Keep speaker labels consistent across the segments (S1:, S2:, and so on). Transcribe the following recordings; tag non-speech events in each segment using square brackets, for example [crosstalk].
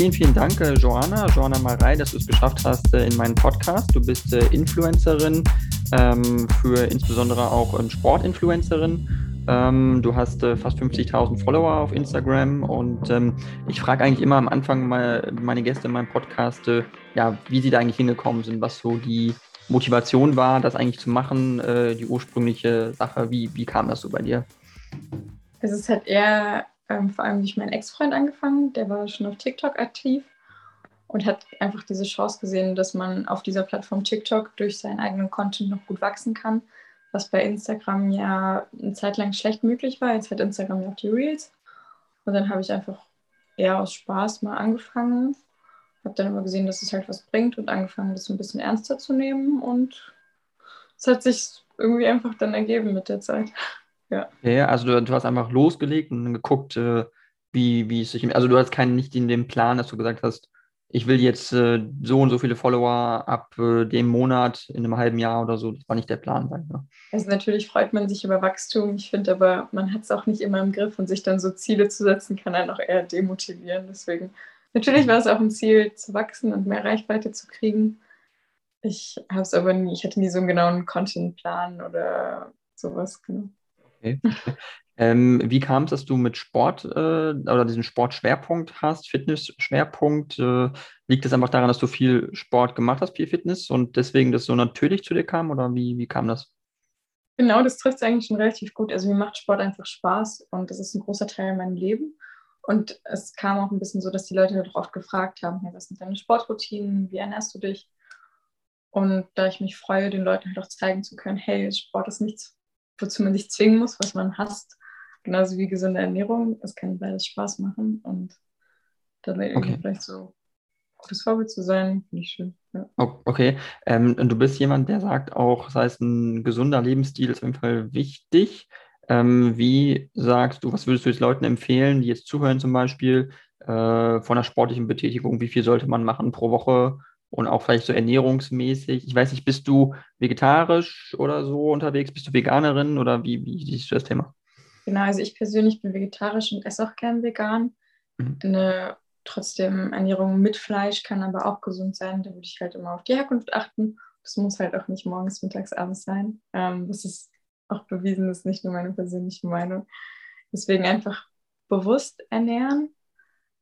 S1: vielen, vielen Dank, äh, Joanna, Joanna Marei, dass du es geschafft hast äh, in meinen Podcast. Du bist äh, Influencerin, ähm, für insbesondere auch ähm, Sportinfluencerin. Ähm, du hast fast 50.000 Follower auf Instagram und ich frage eigentlich immer am Anfang mal meine Gäste in meinem Podcast, ja, wie sie da eigentlich hingekommen sind, was so die Motivation war, das eigentlich zu machen, die ursprüngliche Sache. Wie, wie kam das so bei dir?
S2: Es ist halt eher ähm, vor allem durch meinen Ex-Freund angefangen, der war schon auf TikTok aktiv und hat einfach diese Chance gesehen, dass man auf dieser Plattform TikTok durch seinen eigenen Content noch gut wachsen kann, was bei Instagram ja eine Zeit lang schlecht möglich war. Jetzt hat Instagram ja auch die Reels. Und dann habe ich einfach eher aus Spaß mal angefangen, habe dann immer gesehen, dass es halt was bringt und angefangen, das ein bisschen ernster zu nehmen. Und es hat sich irgendwie einfach dann ergeben mit der Zeit.
S1: Ja. Ja, also du, du hast einfach losgelegt und geguckt, äh, wie, wie es sich. Also du hast keinen nicht in dem Plan, dass du gesagt hast, ich will jetzt äh, so und so viele Follower ab äh, dem Monat in einem halben Jahr oder so. Das war nicht der Plan. Sein, ne?
S2: Also natürlich freut man sich über Wachstum. Ich finde aber, man hat es auch nicht immer im Griff und sich dann so Ziele zu setzen, kann einen auch eher demotivieren. Deswegen, natürlich war es auch ein Ziel, zu wachsen und mehr Reichweite zu kriegen. Ich habe es aber nie, ich hatte nie so einen genauen Contentplan oder sowas. Genau.
S1: Okay. Ähm, wie kam es, dass du mit Sport äh, oder diesen Sportschwerpunkt hast, Fitnessschwerpunkt? Äh, liegt es einfach daran, dass du viel Sport gemacht hast, viel Fitness und deswegen das so natürlich zu dir kam oder wie, wie kam das?
S2: Genau, das trifft es eigentlich schon relativ gut. Also mir macht Sport einfach Spaß und das ist ein großer Teil in meinem Leben. Und es kam auch ein bisschen so, dass die Leute halt oft gefragt haben, hey, was sind deine Sportroutinen, wie ernährst du dich? Und da ich mich freue, den Leuten halt auch zeigen zu können, hey, Sport ist nichts, wozu man sich zwingen muss, was man hasst, genauso wie gesunde Ernährung. Es kann beides Spaß machen und dann irgendwie okay. vielleicht so gutes Vorbild zu sein, finde ich schön. Ja.
S1: Okay, ähm, du bist jemand, der sagt auch, das heißt, ein gesunder Lebensstil ist auf jeden Fall wichtig. Ähm, wie sagst du, was würdest du jetzt Leuten empfehlen, die jetzt zuhören zum Beispiel, äh, von einer sportlichen Betätigung, wie viel sollte man machen pro Woche und auch vielleicht so ernährungsmäßig? Ich weiß nicht, bist du vegetarisch oder so unterwegs? Bist du Veganerin oder wie, wie siehst du das Thema?
S2: Genau, also ich persönlich bin vegetarisch und esse auch gern vegan. Mhm. Eine trotzdem Ernährung mit Fleisch kann aber auch gesund sein. Da würde ich halt immer auf die Herkunft achten. Das muss halt auch nicht morgens, mittags, abends sein. Ähm, das ist auch bewiesen, das ist nicht nur meine persönliche Meinung. Deswegen einfach bewusst ernähren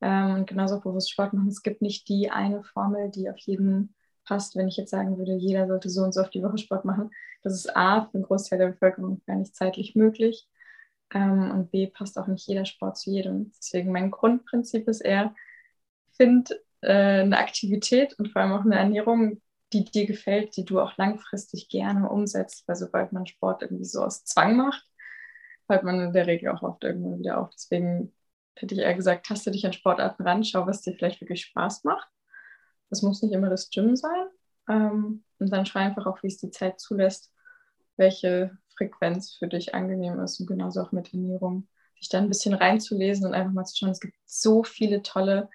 S2: ähm, und genauso bewusst Sport machen. Es gibt nicht die eine Formel, die auf jeden passt. Wenn ich jetzt sagen würde, jeder sollte so und so auf die Woche Sport machen, das ist A, für einen Großteil der Bevölkerung gar nicht zeitlich möglich. Ähm, und B, passt auch nicht jeder Sport zu jedem. Deswegen mein Grundprinzip ist eher, find äh, eine Aktivität und vor allem auch eine Ernährung, die dir gefällt, die du auch langfristig gerne umsetzt, weil sobald man Sport irgendwie so aus Zwang macht, hört man in der Regel auch oft irgendwann wieder auf. Deswegen hätte ich eher gesagt, taste dich an Sportarten ran, schau, was dir vielleicht wirklich Spaß macht. Das muss nicht immer das Gym sein. Ähm, und dann schau einfach auch, wie es die Zeit zulässt, welche Frequenz für dich angenehm ist und genauso auch mit Ernährung, sich da ein bisschen reinzulesen und einfach mal zu schauen, es gibt so viele tolle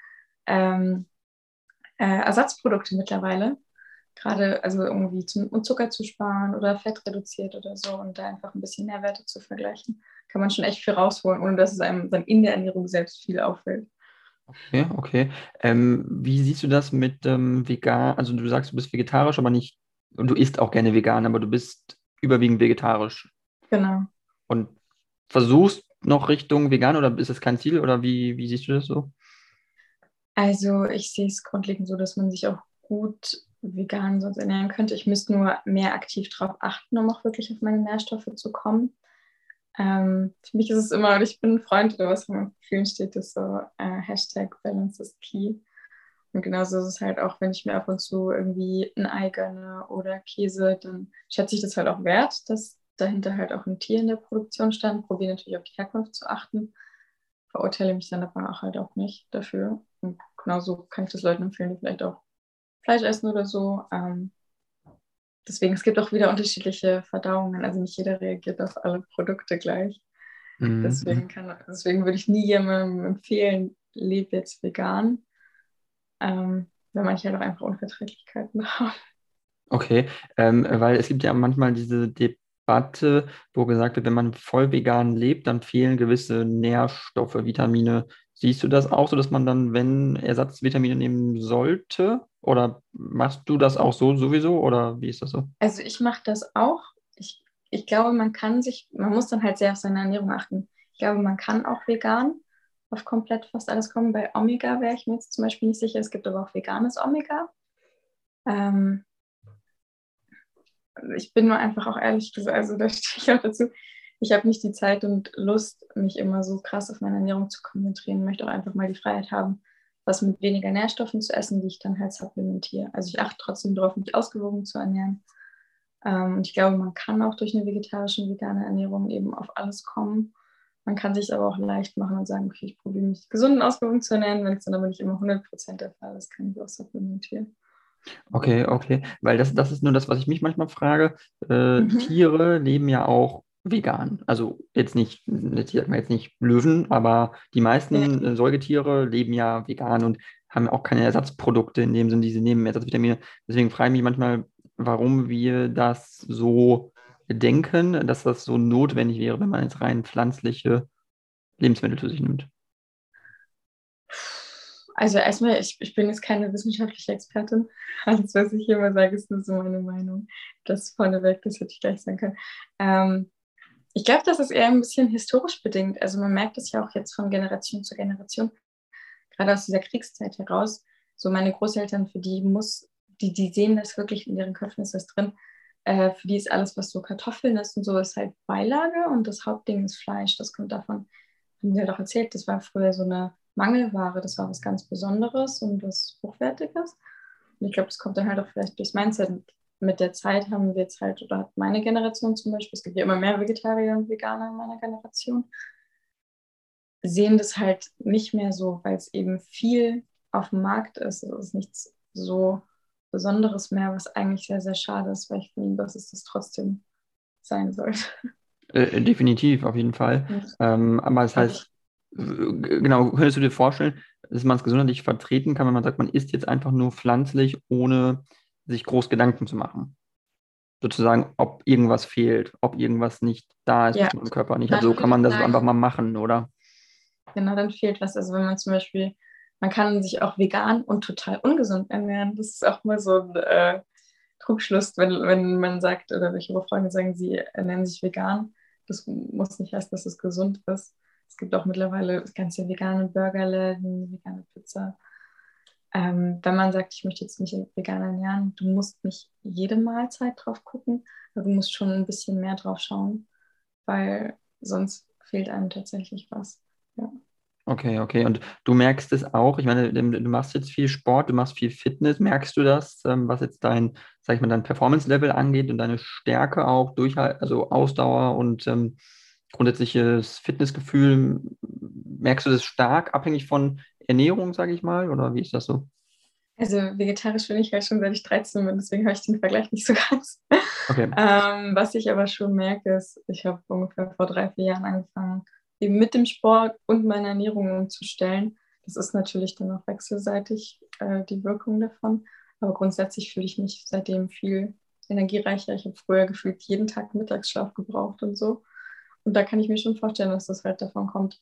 S2: ähm, äh, Ersatzprodukte mittlerweile, gerade also irgendwie zum, um Zucker zu sparen oder Fett reduziert oder so und da einfach ein bisschen Nährwerte zu vergleichen, kann man schon echt viel rausholen, ohne dass es einem dann in der Ernährung selbst viel auffällt.
S1: Okay, okay. Ähm, wie siehst du das mit ähm, vegan? Also du sagst, du bist vegetarisch, aber nicht, und du isst auch gerne vegan, aber du bist überwiegend vegetarisch.
S2: Genau.
S1: Und versuchst noch Richtung vegan oder ist das kein Ziel oder wie, wie siehst du das so?
S2: Also ich sehe es grundlegend so, dass man sich auch gut vegan sonst ernähren könnte. Ich müsste nur mehr aktiv darauf achten, um auch wirklich auf meine Nährstoffe zu kommen. Ähm, für mich ist es immer, ich bin ein Freund oder was von vielen steht, ist so äh, Hashtag Balance is Key. Und genauso ist es halt auch, wenn ich mir ab und zu irgendwie ein Ei gönne oder Käse, dann schätze ich das halt auch wert, dass dahinter halt auch ein Tier in der Produktion stand. Probiere natürlich auf die Herkunft zu achten. Verurteile mich dann aber auch halt auch nicht dafür. Und genauso kann ich das Leuten empfehlen, die vielleicht auch Fleisch essen oder so. Ähm, deswegen, es gibt auch wieder unterschiedliche Verdauungen. Also nicht jeder reagiert auf alle Produkte gleich. Mhm. Deswegen, kann, deswegen würde ich nie jemandem empfehlen, lebe jetzt vegan ähm, wenn manche halt auch einfach Unverträglichkeiten [laughs] haben.
S1: Okay, ähm, weil es gibt ja manchmal diese Debatte, wo gesagt wird, wenn man voll vegan lebt, dann fehlen gewisse Nährstoffe, Vitamine, Siehst du das auch so, dass man dann, wenn Ersatzvitamine nehmen sollte? Oder machst du das auch so sowieso? Oder wie ist das so?
S2: Also ich mache das auch. Ich, ich glaube, man kann sich, man muss dann halt sehr auf seine Ernährung achten. Ich glaube, man kann auch vegan auf komplett fast alles kommen. Bei Omega wäre ich mir jetzt zum Beispiel nicht sicher. Es gibt aber auch veganes Omega. Ähm, ich bin nur einfach auch ehrlich gesagt, also da stehe ich auch dazu, ich habe nicht die Zeit und Lust, mich immer so krass auf meine Ernährung zu konzentrieren. Ich möchte auch einfach mal die Freiheit haben, was mit weniger Nährstoffen zu essen, die ich dann halt supplementiere. Also ich achte trotzdem darauf, mich ausgewogen zu ernähren. Ähm, und ich glaube, man kann auch durch eine vegetarische und vegane Ernährung eben auf alles kommen. Man kann sich aber auch leicht machen und sagen, okay, ich probiere mich gesund und ausgewogen zu ernähren. Wenn es dann aber nicht immer 100% der Fall ist, kann ich auch supplementieren.
S1: Okay, okay. Weil das, das ist nur das, was ich mich manchmal frage. Äh, mhm. Tiere leben ja auch vegan. Also jetzt nicht, jetzt, jetzt nicht Löwen, aber die meisten ja. Säugetiere leben ja vegan und haben auch keine Ersatzprodukte in dem Sinne, die sie nehmen, Ersatzvitamine. Deswegen frage ich mich manchmal, warum wir das so denken, dass das so notwendig wäre, wenn man jetzt rein pflanzliche Lebensmittel zu sich nimmt.
S2: Also erstmal, ich, ich bin jetzt keine wissenschaftliche Expertin. [laughs] Alles, was ich hier mal sage, ist nur so meine Meinung. Das vorneweg, das hätte ich gleich sagen können. Ähm, ich glaube, das ist eher ein bisschen historisch bedingt. Also man merkt es ja auch jetzt von Generation zu Generation, gerade aus dieser Kriegszeit heraus. So meine Großeltern, für die muss, die, die sehen das wirklich in ihren Köpfen ist das drin. Äh, für die ist alles, was so Kartoffeln ist und so, ist halt Beilage und das Hauptding ist Fleisch. Das kommt davon, haben sie ja doch erzählt, das war früher so eine Mangelware, das war was ganz Besonderes und was Hochwertiges. Und ich glaube, das kommt dann halt auch vielleicht durchs Mindset mit der Zeit haben wir jetzt halt, oder hat meine Generation zum Beispiel, es gibt ja immer mehr Vegetarier und Veganer in meiner Generation, sehen das halt nicht mehr so, weil es eben viel auf dem Markt ist. Es ist nichts so Besonderes mehr, was eigentlich sehr, sehr schade ist, weil ich finde, dass es das trotzdem sein sollte.
S1: Äh, definitiv, auf jeden Fall. Ja. Ähm, aber es heißt, genau, könntest du dir vorstellen, dass man es gesundheitlich vertreten kann, wenn man sagt, man isst jetzt einfach nur pflanzlich, ohne sich groß Gedanken zu machen. Sozusagen, ob irgendwas fehlt, ob irgendwas nicht da ist, ja. was im Körper nicht hat. So kann man das einfach mal machen, oder?
S2: Genau, dann fehlt was. Also wenn man zum Beispiel, man kann sich auch vegan und total ungesund ernähren. Das ist auch mal so ein äh, Trugschluss, wenn, wenn man sagt, oder welche Freunde sagen, sie ernähren sich vegan. Das muss nicht heißen, dass es gesund ist. Es gibt auch mittlerweile ganze vegane Burgerläden, vegane Pizza. Ähm, wenn man sagt, ich möchte jetzt mich vegan ernähren, du musst nicht jede Mahlzeit drauf gucken, aber du musst schon ein bisschen mehr drauf schauen, weil sonst fehlt einem tatsächlich was. Ja.
S1: Okay, okay. Und du merkst es auch, ich meine, du machst jetzt viel Sport, du machst viel Fitness. Merkst du das, ähm, was jetzt dein, sag ich mal, dein Performance-Level angeht und deine Stärke auch, Durchhalt, also Ausdauer und ähm, grundsätzliches Fitnessgefühl? Merkst du das stark abhängig von Ernährung, sage ich mal, oder wie ist das so?
S2: Also vegetarisch bin ich halt schon seit ich 13 bin, deswegen habe ich den Vergleich nicht so ganz. Okay. Ähm, was ich aber schon merke, ist, ich habe ungefähr vor drei, vier Jahren angefangen, eben mit dem Sport und meiner Ernährung umzustellen. Das ist natürlich dann auch wechselseitig äh, die Wirkung davon. Aber grundsätzlich fühle ich mich seitdem viel energiereicher. Ich habe früher gefühlt jeden Tag Mittagsschlaf gebraucht und so. Und da kann ich mir schon vorstellen, dass das halt davon kommt.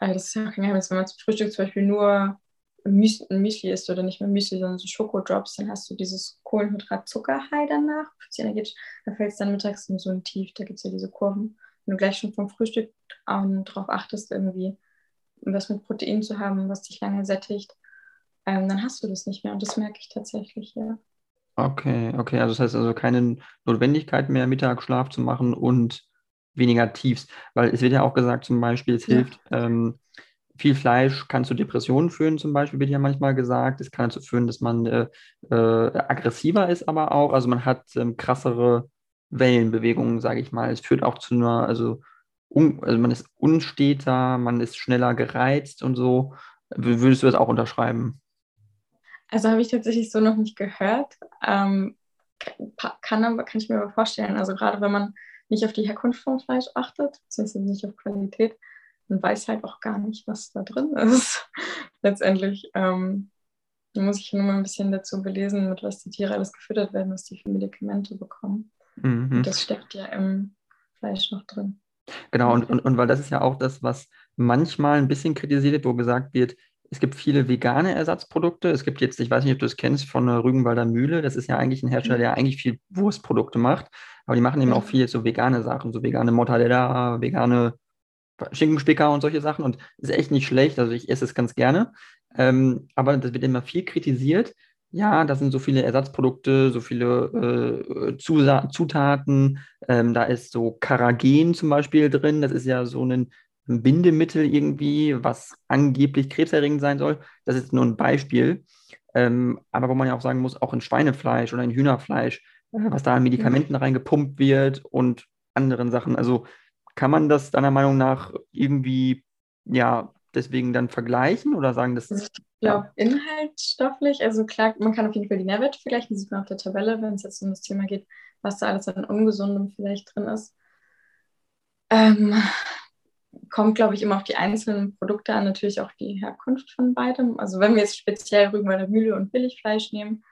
S2: Also das ist ja kein Geheimnis, wenn man zum Frühstück zum Beispiel nur Müsli, Müsli isst oder nicht mehr Müsli, sondern so Schokodrops, dann hast du dieses Kohlenhydrat-Zuckerhigh danach. Da fällt es dann mittags in so ein Tief, da gibt es ja diese Kurven. Wenn du gleich schon vom Frühstück ähm, darauf achtest, irgendwie was mit Protein zu haben, was dich lange sättigt, ähm, dann hast du das nicht mehr. Und das merke ich tatsächlich, ja.
S1: Okay, okay. Also das heißt also keine Notwendigkeit mehr, Mittagsschlaf zu machen und weniger Tiefs. Weil es wird ja auch gesagt, zum Beispiel, es ja. hilft, ähm, viel Fleisch kann zu Depressionen führen, zum Beispiel wird ja manchmal gesagt. Es kann dazu führen, dass man äh, äh, aggressiver ist, aber auch. Also man hat ähm, krassere Wellenbewegungen, sage ich mal. Es führt auch zu einer, also, un, also man ist unsteter, man ist schneller gereizt und so. Würdest du das auch unterschreiben?
S2: Also habe ich tatsächlich so noch nicht gehört. Ähm, kann, aber, kann ich mir aber vorstellen. Also gerade wenn man nicht auf die Herkunft vom Fleisch achtet, beziehungsweise nicht auf Qualität, man weiß halt auch gar nicht, was da drin ist. [laughs] Letztendlich ähm, muss ich nur mal ein bisschen dazu belesen, mit was die Tiere alles gefüttert werden, was die für Medikamente bekommen. Mhm. Und das steckt ja im Fleisch noch drin.
S1: Genau, und, und, und weil das ist ja auch das, was manchmal ein bisschen kritisiert wird, wo gesagt wird, es gibt viele vegane Ersatzprodukte. Es gibt jetzt, ich weiß nicht, ob du es kennst, von der Rügenwalder Mühle. Das ist ja eigentlich ein Hersteller, mhm. der eigentlich viel Wurstprodukte macht. Aber die machen eben auch viel so vegane Sachen, so vegane Mortadella, vegane Schinkenspicker und solche Sachen. Und ist echt nicht schlecht. Also ich esse es ganz gerne. Ähm, aber das wird immer viel kritisiert. Ja, da sind so viele Ersatzprodukte, so viele äh, Zutaten. Ähm, da ist so Karagen zum Beispiel drin. Das ist ja so ein ein Bindemittel irgendwie, was angeblich krebserregend sein soll. Das ist nur ein Beispiel. Ähm, aber wo man ja auch sagen muss, auch in Schweinefleisch oder in Hühnerfleisch, äh, was da an Medikamenten reingepumpt wird und anderen Sachen. Also kann man das deiner Meinung nach irgendwie, ja, deswegen dann vergleichen oder sagen, dass.
S2: Ich glaube, inhaltsstofflich, also klar, man kann auf jeden Fall die Nährwerte vergleichen, sieht man auf der Tabelle, wenn es jetzt um das Thema geht, was da alles an Ungesundem vielleicht drin ist. Ähm, kommt, glaube ich, immer auf die einzelnen Produkte an, natürlich auch die Herkunft von beidem. Also wenn wir jetzt speziell Rügenwalder Mühle und Billigfleisch nehmen,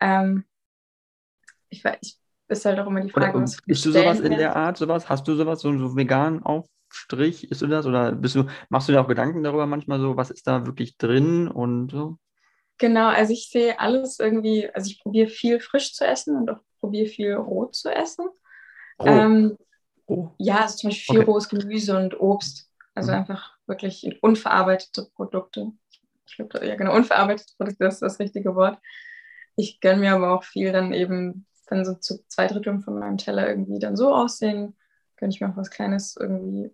S2: ähm, ich weiß, ist halt auch immer die Frage,
S1: oder, was Bist du sowas in der Art, sowas? Hast du sowas, so, so vegan Aufstrich, ist du das? Oder bist du, machst du dir auch Gedanken darüber manchmal so, was ist da wirklich drin und so?
S2: Genau, also ich sehe alles irgendwie, also ich probiere viel frisch zu essen und auch probiere viel roh zu essen. Oh. Ähm, Oh. Ja, also zum Beispiel viel okay. rohes Gemüse und Obst. Also mhm. einfach wirklich unverarbeitete Produkte. Ich glaube, ja genau, unverarbeitete Produkte ist das richtige Wort. Ich gönne mir aber auch viel dann eben, wenn so zu zwei Dritteln von meinem Teller irgendwie dann so aussehen, gönne ich mir auch was Kleines irgendwie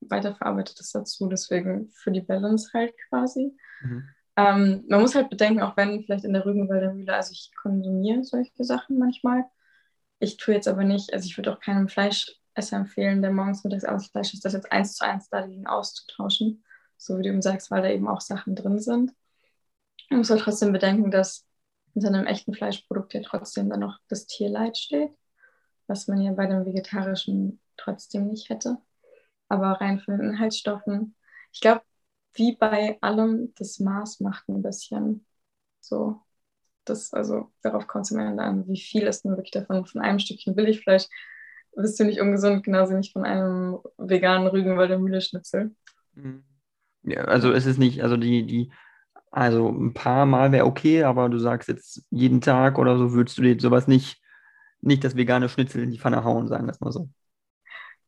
S2: weiterverarbeitetes dazu. Deswegen für die Balance halt quasi. Mhm. Ähm, man muss halt bedenken, auch wenn vielleicht in der Rügenwalder Mühle, also ich konsumiere solche Sachen manchmal. Ich tue jetzt aber nicht, also ich würde auch keinem Fleisch Esser empfehlen, der morgens, mittags, abends Fleisch ist, das jetzt eins zu eins da liegen auszutauschen. So wie du eben sagst, weil da eben auch Sachen drin sind. Man muss halt trotzdem bedenken, dass hinter einem echten Fleischprodukt ja trotzdem dann noch das Tierleid steht, was man ja bei dem vegetarischen trotzdem nicht hätte. Aber rein von den Inhaltsstoffen, ich glaube, wie bei allem, das Maß macht ein bisschen so. Das, also darauf kommt es am Ende an, wie viel ist denn wirklich davon von einem Stückchen Billigfleisch bist du nicht ungesund, genauso nicht von einem veganen Rügenwalder Mühle-Schnitzel.
S1: Mhm. Ja, also es ist nicht, also die, die, also ein paar Mal wäre okay, aber du sagst jetzt jeden Tag oder so, würdest du dir sowas nicht, nicht das vegane Schnitzel in die Pfanne hauen, sagen wir mal so.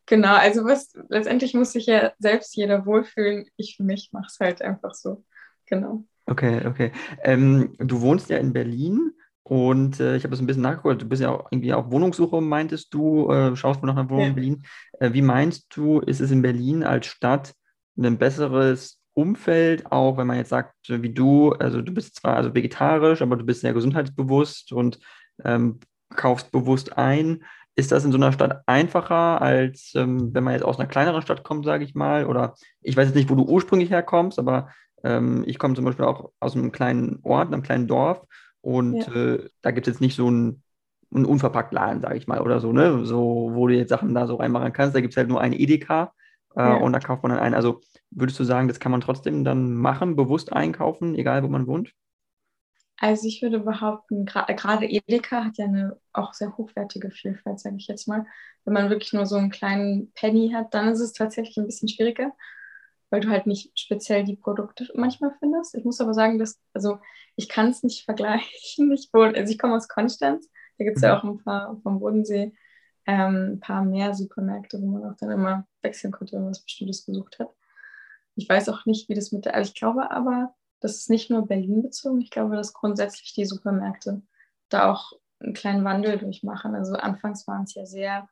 S2: Genau, also was letztendlich muss sich ja selbst jeder wohlfühlen. Ich für mich mache es halt einfach so. Genau.
S1: Okay, okay. Ähm, du wohnst ja in Berlin. Und äh, ich habe das ein bisschen nachgeguckt. Du bist ja auch irgendwie auf Wohnungssuche, meintest du, äh, schaust du nach einer Wohnung ja. in Berlin. Äh, wie meinst du, ist es in Berlin als Stadt ein besseres Umfeld, auch wenn man jetzt sagt, wie du, also du bist zwar also vegetarisch, aber du bist sehr gesundheitsbewusst und ähm, kaufst bewusst ein. Ist das in so einer Stadt einfacher, als ähm, wenn man jetzt aus einer kleineren Stadt kommt, sage ich mal? Oder ich weiß jetzt nicht, wo du ursprünglich herkommst, aber ähm, ich komme zum Beispiel auch aus einem kleinen Ort, einem kleinen Dorf. Und ja. äh, da gibt es jetzt nicht so einen, einen unverpackt Laden, sage ich mal, oder so, ne? So, wo du jetzt Sachen da so reinmachen kannst. Da gibt es halt nur eine Edeka äh, ja. und da kauft man dann ein. Also würdest du sagen, das kann man trotzdem dann machen, bewusst einkaufen, egal wo man wohnt?
S2: Also ich würde behaupten, gerade Edeka hat ja eine auch sehr hochwertige Vielfalt, sage ich jetzt mal. Wenn man wirklich nur so einen kleinen Penny hat, dann ist es tatsächlich ein bisschen schwieriger weil du halt nicht speziell die Produkte manchmal findest. Ich muss aber sagen, dass, also ich kann es nicht vergleichen. Ich wohne, also ich komme aus Konstanz, da gibt es mhm. ja auch ein paar vom Bodensee, ähm, ein paar mehr Supermärkte, wo man auch dann immer wechseln konnte, wenn man was Bestimmtes gesucht hat. Ich weiß auch nicht, wie das mit der, also ich glaube aber, das ist nicht nur Berlin bezogen, ich glaube, dass grundsätzlich die Supermärkte da auch einen kleinen Wandel durchmachen. Also anfangs waren es ja sehr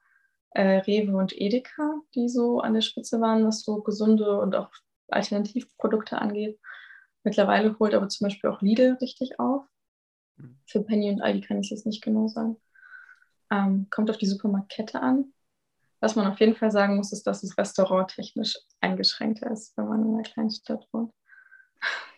S2: äh, Rewe und Edeka, die so an der Spitze waren, was so gesunde und auch Alternativprodukte angeht. Mittlerweile holt aber zum Beispiel auch Lidl richtig auf. Mhm. Für Penny und Aldi kann ich es jetzt nicht genau sagen. Ähm, kommt auf die Supermarktkette an. Was man auf jeden Fall sagen muss, ist, dass das Restaurant technisch eingeschränkter ist, wenn man in einer kleinen Stadt wohnt.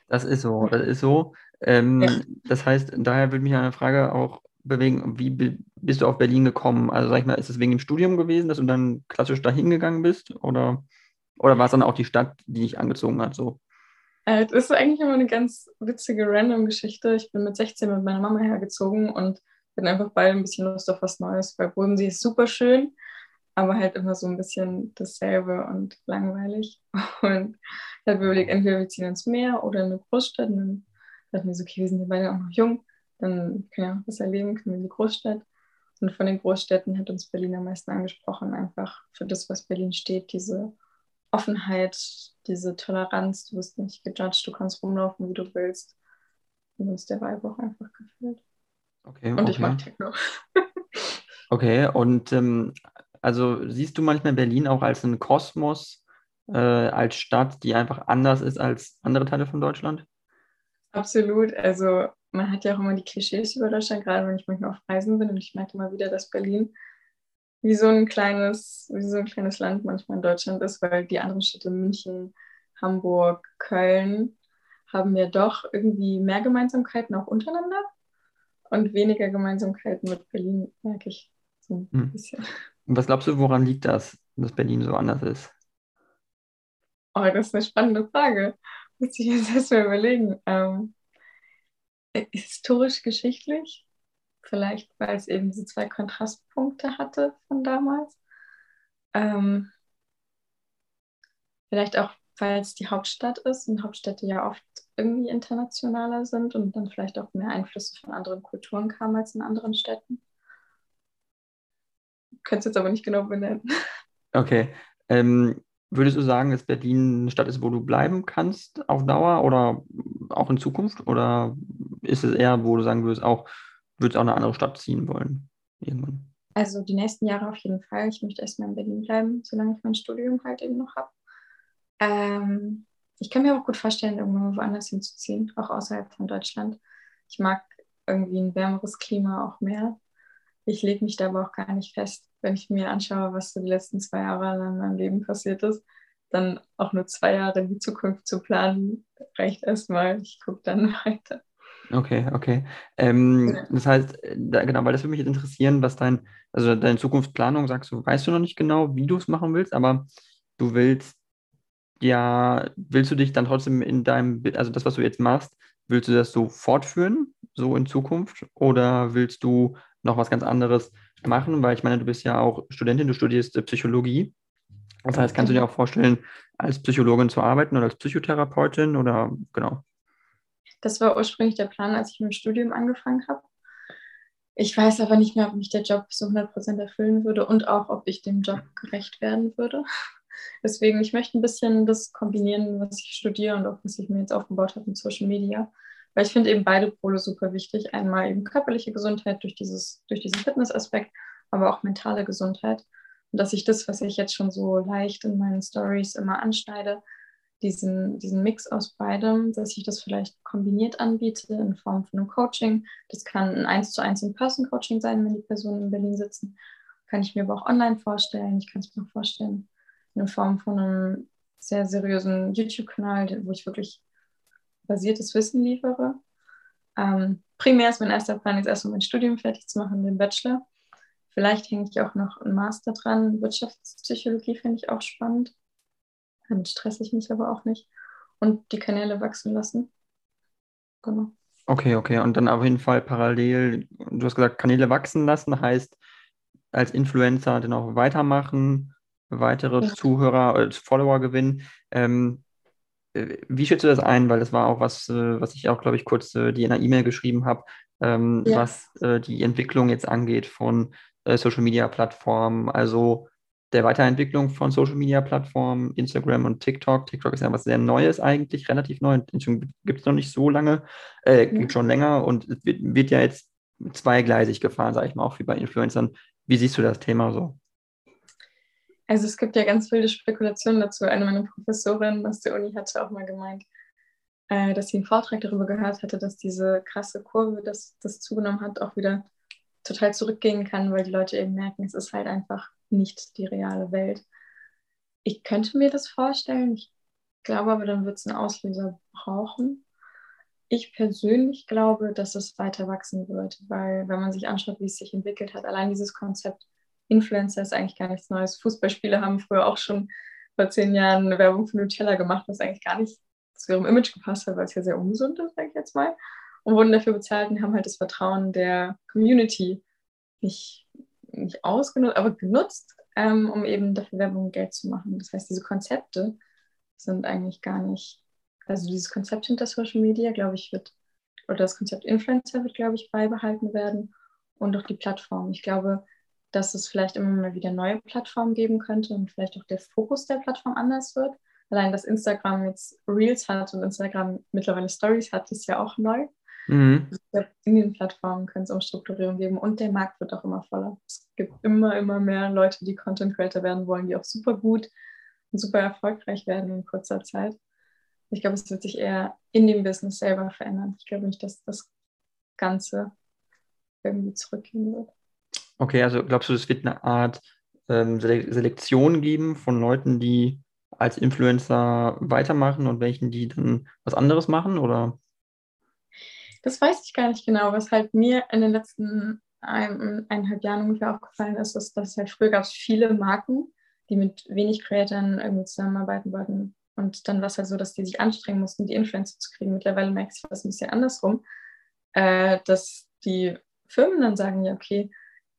S1: Das ist so, das ist so. Ähm, ja. Das heißt, daher würde mich eine Frage auch bewegen, wie bist du auf Berlin gekommen? Also sag ich mal, ist es wegen dem Studium gewesen, dass du dann klassisch dahin gegangen bist? Oder, oder war es dann auch die Stadt, die dich angezogen hat? So?
S2: Äh, das ist eigentlich immer eine ganz witzige Random-Geschichte. Ich bin mit 16 mit meiner Mama hergezogen und bin einfach beide ein bisschen Lust auf was Neues, weil Bodensee ist super schön. aber halt immer so ein bisschen dasselbe und langweilig. [laughs] Und ich habe überlegt, entweder wir ziehen ins Meer oder in eine Großstadt. Und dann dachten wir so, okay, wir sind ja beide auch noch jung, dann können wir auch was erleben, können wir in die Großstadt. Und von den Großstädten hat uns Berlin am meisten angesprochen, einfach für das, was Berlin steht, diese Offenheit, diese Toleranz, du wirst nicht gejudged, du kannst rumlaufen, wie du willst. Und uns der Vibe auch einfach gefällt.
S1: Okay,
S2: und
S1: okay.
S2: ich mag Techno. [laughs] [laughs]
S1: okay, und ähm, also siehst du manchmal Berlin auch als einen Kosmos, äh, als Stadt, die einfach anders ist als andere Teile von Deutschland?
S2: Absolut. Also man hat ja auch immer die Klischees über Deutschland, gerade wenn ich manchmal auf Reisen bin und ich merke immer wieder, dass Berlin wie so ein kleines, wie so ein kleines Land manchmal in Deutschland ist, weil die anderen Städte München, Hamburg, Köln haben ja doch irgendwie mehr Gemeinsamkeiten auch untereinander und weniger Gemeinsamkeiten mit Berlin, merke ich so ein hm. bisschen.
S1: Und was glaubst du, woran liegt das, dass Berlin so anders ist?
S2: Oh, das ist eine spannende Frage. Muss ich jetzt erstmal überlegen. Ähm, historisch, geschichtlich? Vielleicht, weil es eben diese zwei Kontrastpunkte hatte von damals. Ähm, vielleicht auch, weil es die Hauptstadt ist und Hauptstädte ja oft irgendwie internationaler sind und dann vielleicht auch mehr Einflüsse von anderen Kulturen kamen als in anderen Städten. Könnte es jetzt aber nicht genau benennen.
S1: Okay. Ähm, würdest du sagen, dass Berlin eine Stadt ist, wo du bleiben kannst auf Dauer oder auch in Zukunft? Oder ist es eher, wo du sagen würdest, auch, würdest auch eine andere Stadt ziehen wollen irgendwann?
S2: Also die nächsten Jahre auf jeden Fall. Ich möchte erstmal in Berlin bleiben, solange ich mein Studium halt eben noch habe. Ähm, ich kann mir auch gut vorstellen, irgendwann woanders hinzuziehen, auch außerhalb von Deutschland. Ich mag irgendwie ein wärmeres Klima auch mehr. Ich lege mich da aber auch gar nicht fest. Wenn ich mir anschaue, was so die letzten zwei Jahre in meinem Leben passiert ist, dann auch nur zwei Jahre in die Zukunft zu planen, reicht erstmal. Ich gucke dann [laughs] weiter.
S1: Okay, okay. Ähm, das heißt, da, genau, weil das würde mich jetzt interessieren, was dein, also deine Zukunftsplanung sagst du, weißt du noch nicht genau, wie du es machen willst, aber du willst ja, willst du dich dann trotzdem in deinem, also das, was du jetzt machst, willst du das so fortführen, so in Zukunft, oder willst du noch was ganz anderes machen? Weil ich meine, du bist ja auch Studentin, du studierst Psychologie. Das heißt, kannst du dir auch vorstellen, als Psychologin zu arbeiten oder als Psychotherapeutin oder genau?
S2: Das war ursprünglich der Plan, als ich mit dem Studium angefangen habe. Ich weiß aber nicht mehr, ob mich der Job so 100% erfüllen würde und auch, ob ich dem Job gerecht werden würde. [laughs] Deswegen, ich möchte ein bisschen das kombinieren, was ich studiere und auch was ich mir jetzt aufgebaut habe mit Social Media. Weil ich finde eben beide Pole super wichtig. Einmal eben körperliche Gesundheit durch, dieses, durch diesen Fitnessaspekt, aber auch mentale Gesundheit. Und dass ich das, was ich jetzt schon so leicht in meinen Stories immer anschneide, diesen, diesen Mix aus beidem, dass ich das vielleicht kombiniert anbiete in Form von einem Coaching. Das kann ein 1 zu 1 In-Person-Coaching sein, wenn die Personen in Berlin sitzen. Kann ich mir aber auch online vorstellen. Ich kann es mir auch vorstellen in Form von einem sehr seriösen YouTube-Kanal, wo ich wirklich basiertes Wissen liefere. Ähm, primär ist mein erster Plan, jetzt erstmal mein Studium fertig zu machen, den Bachelor. Vielleicht hänge ich auch noch einen Master dran. Wirtschaftspsychologie finde ich auch spannend. Damit stresse ich mich aber auch nicht. Und die Kanäle wachsen lassen.
S1: Genau. Okay, okay. Und dann auf jeden Fall parallel, du hast gesagt, Kanäle wachsen lassen, heißt als Influencer dann auch weitermachen, weitere ja. Zuhörer, äh, Follower gewinnen. Ähm, äh, wie schätzt du das ein? Weil das war auch was, äh, was ich auch, glaube ich, kurz die in einer E-Mail geschrieben habe, ähm, ja. was äh, die Entwicklung jetzt angeht von äh, Social Media Plattformen, also der Weiterentwicklung von Social Media Plattformen, Instagram und TikTok. TikTok ist ja was sehr Neues eigentlich, relativ neu. Gibt es noch nicht so lange, äh, gibt schon länger und es wird, wird ja jetzt zweigleisig gefahren, sage ich mal, auch wie bei Influencern. Wie siehst du das Thema so?
S2: Also es gibt ja ganz wilde Spekulationen dazu. Eine meiner Professorinnen aus der Uni hatte auch mal gemeint, äh, dass sie einen Vortrag darüber gehört hatte, dass diese krasse Kurve, dass das zugenommen hat, auch wieder total zurückgehen kann, weil die Leute eben merken, es ist halt einfach nicht die reale Welt. Ich könnte mir das vorstellen. Ich glaube aber, dann wird es einen Auslöser brauchen. Ich persönlich glaube, dass es weiter wachsen wird, weil wenn man sich anschaut, wie es sich entwickelt hat, allein dieses Konzept Influencer ist eigentlich gar nichts Neues. Fußballspieler haben früher auch schon vor zehn Jahren eine Werbung für Nutella gemacht, was eigentlich gar nicht zu ihrem Image gepasst hat, weil es ja sehr ungesund ist, sage ich jetzt mal. Und wurden dafür bezahlt und haben halt das Vertrauen der Community nicht, nicht ausgenutzt, aber genutzt. ähm, um eben dafür Werbung Geld zu machen. Das heißt, diese Konzepte sind eigentlich gar nicht, also dieses Konzept hinter Social Media, glaube ich, wird, oder das Konzept Influencer wird, glaube ich, beibehalten werden und auch die Plattform. Ich glaube, dass es vielleicht immer mal wieder neue Plattformen geben könnte und vielleicht auch der Fokus der Plattform anders wird. Allein, dass Instagram jetzt Reels hat und Instagram mittlerweile Stories hat, ist ja auch neu. Mhm. In den Plattformen können es Umstrukturierung geben und der Markt wird auch immer voller. Es gibt immer, immer mehr Leute, die Content Creator werden wollen, die auch super gut und super erfolgreich werden in kurzer Zeit. Ich glaube, es wird sich eher in dem Business selber verändern. Ich glaube nicht, dass das Ganze irgendwie zurückgehen wird.
S1: Okay, also glaubst du, es wird eine Art ähm, Selektion geben von Leuten, die als Influencer weitermachen und welchen, die dann was anderes machen, oder?
S2: Das weiß ich gar nicht genau. Was halt mir in den letzten ein, eineinhalb Jahren ungefähr aufgefallen ist, ist, dass halt früher gab es viele Marken, die mit wenig Creatoren irgendwie zusammenarbeiten wollten. Und dann war es halt so, dass die sich anstrengen mussten, die Influencer zu kriegen. Mittlerweile merkst du das ein bisschen andersrum, äh, dass die Firmen dann sagen, ja, okay,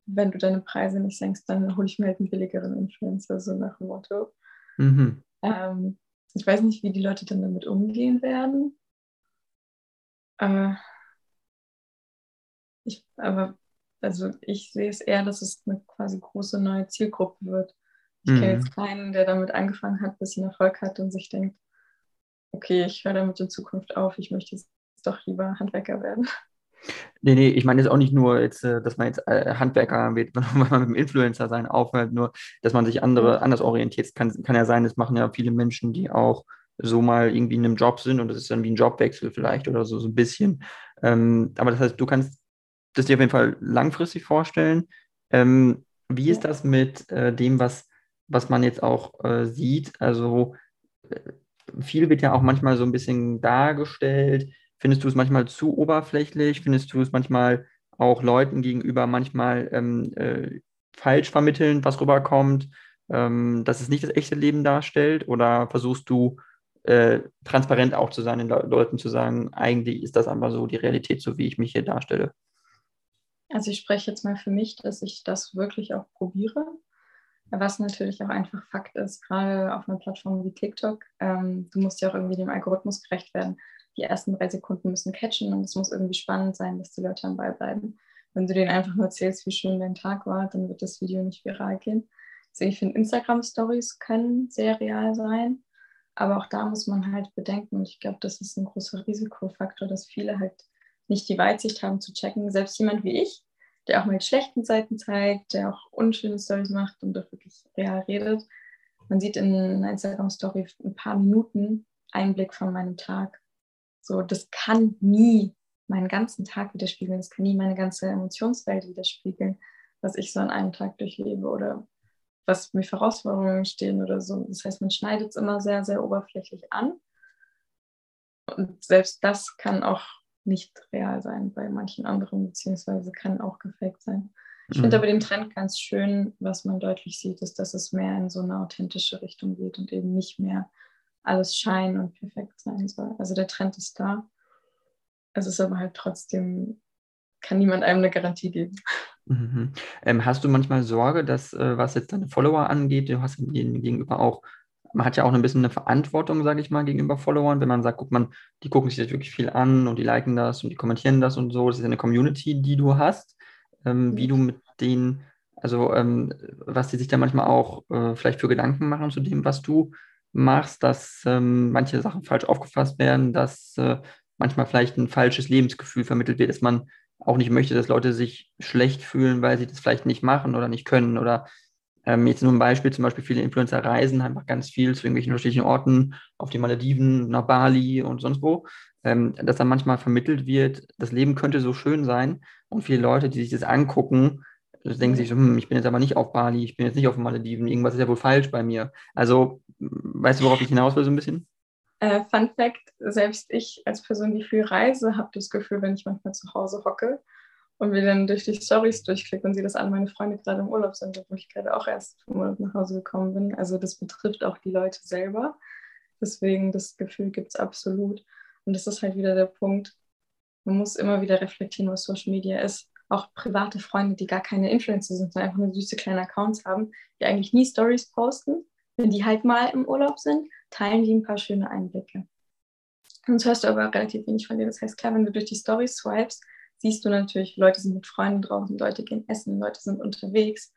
S2: wenn du deine Preise nicht senkst, dann hole ich mir halt einen billigeren Influencer, so nach dem Motto. Mhm. Ähm, ich weiß nicht, wie die Leute dann damit umgehen werden. Äh, ich, aber also ich sehe es eher, dass es eine quasi große neue Zielgruppe wird. Ich mhm. kenne jetzt keinen, der damit angefangen hat, ein bisschen Erfolg hat und sich denkt, okay, ich höre damit in Zukunft auf, ich möchte jetzt doch lieber Handwerker werden.
S1: Nee, nee, ich meine jetzt auch nicht nur jetzt, äh, dass man jetzt äh, Handwerker wird, [laughs] wenn man mit dem Influencer sein aufhört, nur, dass man sich andere anders orientiert. Kann, kann ja sein, das machen ja viele Menschen, die auch so mal irgendwie in einem Job sind und das ist dann wie ein Jobwechsel vielleicht oder so, so ein bisschen. Ähm, aber das heißt, du kannst das dir auf jeden Fall langfristig vorstellen. Ähm, wie ist das mit äh, dem, was, was man jetzt auch äh, sieht? Also äh, viel wird ja auch manchmal so ein bisschen dargestellt. Findest du es manchmal zu oberflächlich? Findest du es manchmal auch Leuten gegenüber manchmal ähm, äh, falsch vermitteln, was rüberkommt, ähm, dass es nicht das echte Leben darstellt? Oder versuchst du äh, transparent auch zu sein, den Le Leuten zu sagen, eigentlich ist das einfach so die Realität, so wie ich mich hier darstelle?
S2: Also ich spreche jetzt mal für mich, dass ich das wirklich auch probiere. Was natürlich auch einfach Fakt ist, gerade auf einer Plattform wie TikTok, ähm, du musst ja auch irgendwie dem Algorithmus gerecht werden. Die ersten drei Sekunden müssen catchen und es muss irgendwie spannend sein, dass die Leute am Ball bleiben. Wenn du denen einfach nur erzählst, wie schön dein Tag war, dann wird das Video nicht viral gehen. Deswegen, ich finde, Instagram-Stories können sehr real sein, aber auch da muss man halt bedenken, und ich glaube, das ist ein großer Risikofaktor, dass viele halt nicht die Weitsicht haben zu checken. Selbst jemand wie ich, der auch mal schlechten Seiten zeigt, der auch unschöne Stories macht und doch wirklich real redet. Man sieht in einer Instagram-Story ein paar Minuten Einblick von meinem Tag. So, das kann nie meinen ganzen Tag widerspiegeln. Das kann nie meine ganze Emotionswelt widerspiegeln, was ich so an einem Tag durchlebe oder was mir Herausforderungen stehen oder so. Das heißt, man schneidet es immer sehr, sehr oberflächlich an. Und selbst das kann auch nicht real sein bei manchen anderen, beziehungsweise kann auch gefaked sein. Ich mhm. finde aber den Trend ganz schön, was man deutlich sieht, ist, dass es mehr in so eine authentische Richtung geht und eben nicht mehr alles scheinen und perfekt sein soll. Also der Trend ist da. Es ist aber halt trotzdem, kann niemand einem eine Garantie geben.
S1: Mhm. Ähm, hast du manchmal Sorge, dass, äh, was jetzt deine Follower angeht, du hast ihnen gegenüber auch man hat ja auch ein bisschen eine Verantwortung, sage ich mal, gegenüber Followern, wenn man sagt, guck mal, die gucken sich das wirklich viel an und die liken das und die kommentieren das und so. Das ist eine Community, die du hast, ähm, wie du mit denen, also ähm, was die sich da manchmal auch äh, vielleicht für Gedanken machen zu dem, was du machst, dass ähm, manche Sachen falsch aufgefasst werden, dass äh, manchmal vielleicht ein falsches Lebensgefühl vermittelt wird, dass man auch nicht möchte, dass Leute sich schlecht fühlen, weil sie das vielleicht nicht machen oder nicht können oder ähm, jetzt nur ein Beispiel, zum Beispiel viele Influencer reisen einfach ganz viel zu irgendwelchen unterschiedlichen Orten, auf die Malediven, nach Bali und sonst wo, ähm, dass dann manchmal vermittelt wird, das Leben könnte so schön sein und viele Leute, die sich das angucken, denken sich so, hm, ich bin jetzt aber nicht auf Bali, ich bin jetzt nicht auf den Malediven, irgendwas ist ja wohl falsch bei mir. Also, weißt du, worauf ich hinaus will so ein bisschen?
S2: Äh, Fun Fact, selbst ich als Person, die viel reise, habe das Gefühl, wenn ich manchmal zu Hause hocke und wir dann durch die Stories durchklicken und sie, dass alle meine Freunde gerade im Urlaub sind, obwohl ich gerade auch erst vom Urlaub nach Hause gekommen bin. Also das betrifft auch die Leute selber. Deswegen, das Gefühl gibt es absolut. Und das ist halt wieder der Punkt, man muss immer wieder reflektieren, was Social Media ist. auch private Freunde, die gar keine Influencer sind, sondern einfach nur süße kleine Accounts haben, die eigentlich nie Stories posten. Wenn die halt mal im Urlaub sind, teilen die ein paar schöne Einblicke. Sonst hörst du aber relativ wenig von dir. Das heißt, klar, wenn du durch die Stories swipes, siehst du natürlich, Leute sind mit Freunden draußen, Leute gehen essen, Leute sind unterwegs.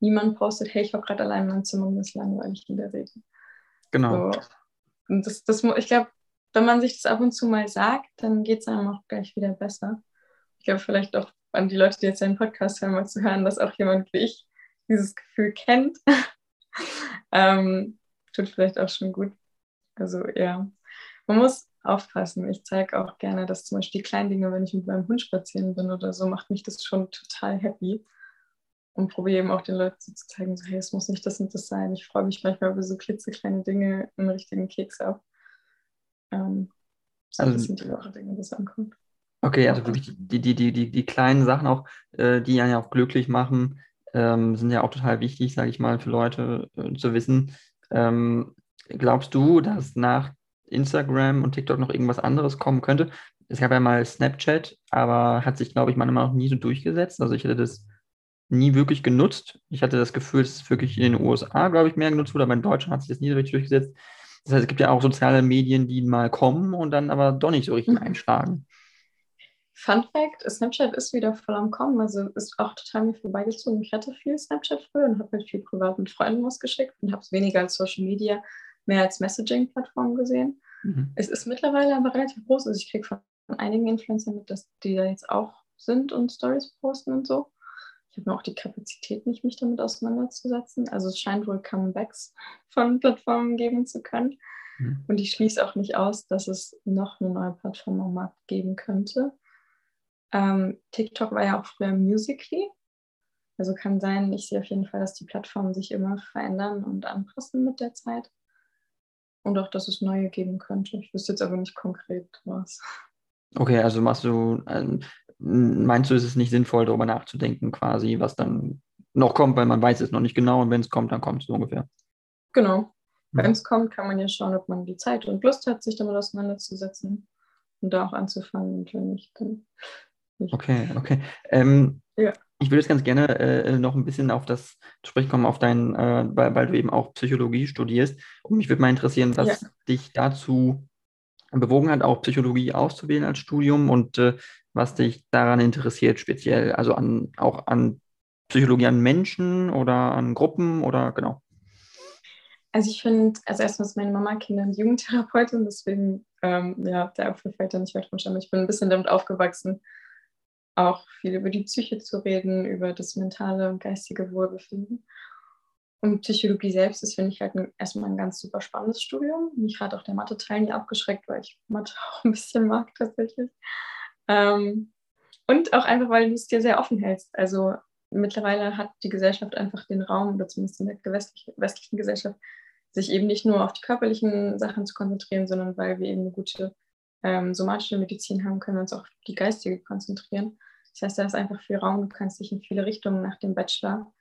S2: Niemand postet, hey, ich war gerade allein in meinem Zimmer und ist langweilig in der Regel.
S1: Genau.
S2: So. Und das, das, ich glaube, wenn man sich das ab und zu mal sagt, dann geht es einem auch gleich wieder besser. Ich glaube, vielleicht auch an die Leute, die jetzt einen Podcast hören, mal zu hören, dass auch jemand wie ich dieses Gefühl kennt. [laughs] ähm, tut vielleicht auch schon gut. Also ja, man muss aufpassen. Ich zeige auch gerne, dass zum Beispiel die kleinen Dinge, wenn ich mit meinem Hund spazieren bin oder so, macht mich das schon total happy. Und probiere eben auch den Leuten so zu zeigen, so, hey, es muss nicht das und das sein. Ich freue mich manchmal über so klitzekleine Dinge, einen richtigen Keks auf. Ähm, so also, das sind die Woche Dinge, das ankommt.
S1: Okay, also wirklich die, die, die, die, die kleinen Sachen auch, äh, die ja auch glücklich machen, ähm, sind ja auch total wichtig, sage ich mal, für Leute äh, zu wissen. Ähm, glaubst du, dass nach Instagram und TikTok noch irgendwas anderes kommen könnte. Es gab ja mal Snapchat, aber hat sich, glaube ich, manchmal auch nie so durchgesetzt. Also ich hätte das nie wirklich genutzt. Ich hatte das Gefühl, dass es wirklich in den USA, glaube ich, mehr genutzt wurde, aber in Deutschland hat sich das nie so richtig durchgesetzt. Das heißt, es gibt ja auch soziale Medien, die mal kommen und dann aber doch nicht so richtig mhm. einschlagen.
S2: Fun Fact: Snapchat ist wieder voll am Kommen. Also ist auch total mir vorbeigezogen. Ich hatte viel Snapchat früher und habe halt viel privat mit Freunden was geschickt und habe es weniger als Social Media mehr als Messaging-Plattform gesehen. Mhm. Es ist mittlerweile aber relativ groß. Also ich kriege von einigen Influencern mit, dass die da jetzt auch sind und Stories posten und so. Ich habe auch die Kapazität nicht, mich damit auseinanderzusetzen. Also es scheint wohl Comebacks von Plattformen geben zu können. Mhm. Und ich schließe auch nicht aus, dass es noch eine neue Plattform am Markt geben könnte. Ähm, TikTok war ja auch früher Musically. Also kann sein, ich sehe auf jeden Fall, dass die Plattformen sich immer verändern und anpassen mit der Zeit. Und auch, dass es neue geben könnte. Ich wüsste jetzt aber nicht konkret was.
S1: Okay, also machst du, ähm, meinst du, ist es nicht sinnvoll, darüber nachzudenken, quasi, was dann noch kommt, weil man weiß es noch nicht genau und wenn es kommt, dann kommt es so ungefähr.
S2: Genau. Wenn es kommt, kann man ja schauen, ob man die Zeit und Lust hat, sich damit auseinanderzusetzen und da auch anzufangen und wenn nicht, dann
S1: nicht. Okay, okay. Ähm, ja. Ich würde jetzt ganz gerne äh, noch ein bisschen auf das zu sprechen kommen, auf dein, äh, weil, weil, du eben auch Psychologie studierst. Und mich würde mal interessieren, was ja. dich dazu bewogen hat, auch Psychologie auszuwählen als Studium und äh, was dich daran interessiert, speziell, also an, auch an Psychologie an Menschen oder an Gruppen oder genau.
S2: Also ich finde, also erstmal ist meine Mama Kinder- und Jugendtherapeutin, deswegen, ähm, ja, der Apfel fällt da nicht weit vom Stamm. Ich bin ein bisschen damit aufgewachsen, auch viel über die Psyche zu reden, über das mentale und geistige Wohlbefinden. Und Psychologie selbst ist, finde ich, halt ein, erstmal ein ganz super spannendes Studium. Mich hat auch der Mathe-Teil nie abgeschreckt, weil ich Mathe [laughs] auch ein bisschen mag tatsächlich. Ähm, und auch einfach, weil du es dir sehr offen hältst. Also mittlerweile hat die Gesellschaft einfach den Raum, oder zumindest in der westlichen, westlichen Gesellschaft, sich eben nicht nur auf die körperlichen Sachen zu konzentrieren, sondern weil wir eben eine gute ähm, somatische Medizin haben, können wir uns auch auf die geistige konzentrieren. Das heißt, da ist einfach viel Raum, du kannst dich in viele Richtungen nach dem Bachelor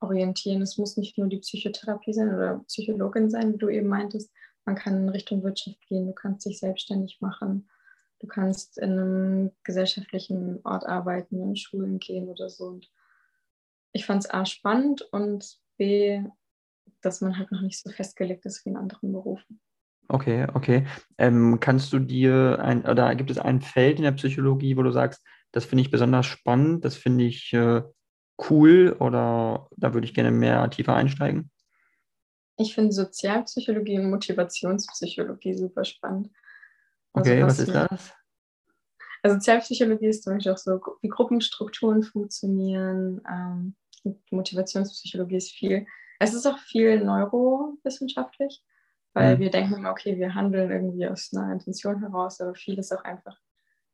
S2: orientieren. Es muss nicht nur die Psychotherapie sein oder Psychologin sein, wie du eben meintest. Man kann in Richtung Wirtschaft gehen, du kannst dich selbstständig machen, du kannst in einem gesellschaftlichen Ort arbeiten, in Schulen gehen oder so. Und ich fand es A spannend und B, dass man halt noch nicht so festgelegt ist wie in anderen Berufen.
S1: Okay, okay. Ähm, kannst du dir ein, oder gibt es ein Feld in der Psychologie, wo du sagst, das finde ich besonders spannend, das finde ich äh, cool oder da würde ich gerne mehr tiefer einsteigen?
S2: Ich finde Sozialpsychologie und Motivationspsychologie super spannend.
S1: Also okay, was, was ist das?
S2: Also Sozialpsychologie ist zum Beispiel auch so, wie Gruppenstrukturen funktionieren. Ähm, Motivationspsychologie ist viel, es ist auch viel neurowissenschaftlich weil mhm. wir denken immer, okay, wir handeln irgendwie aus einer Intention heraus, aber viel ist auch einfach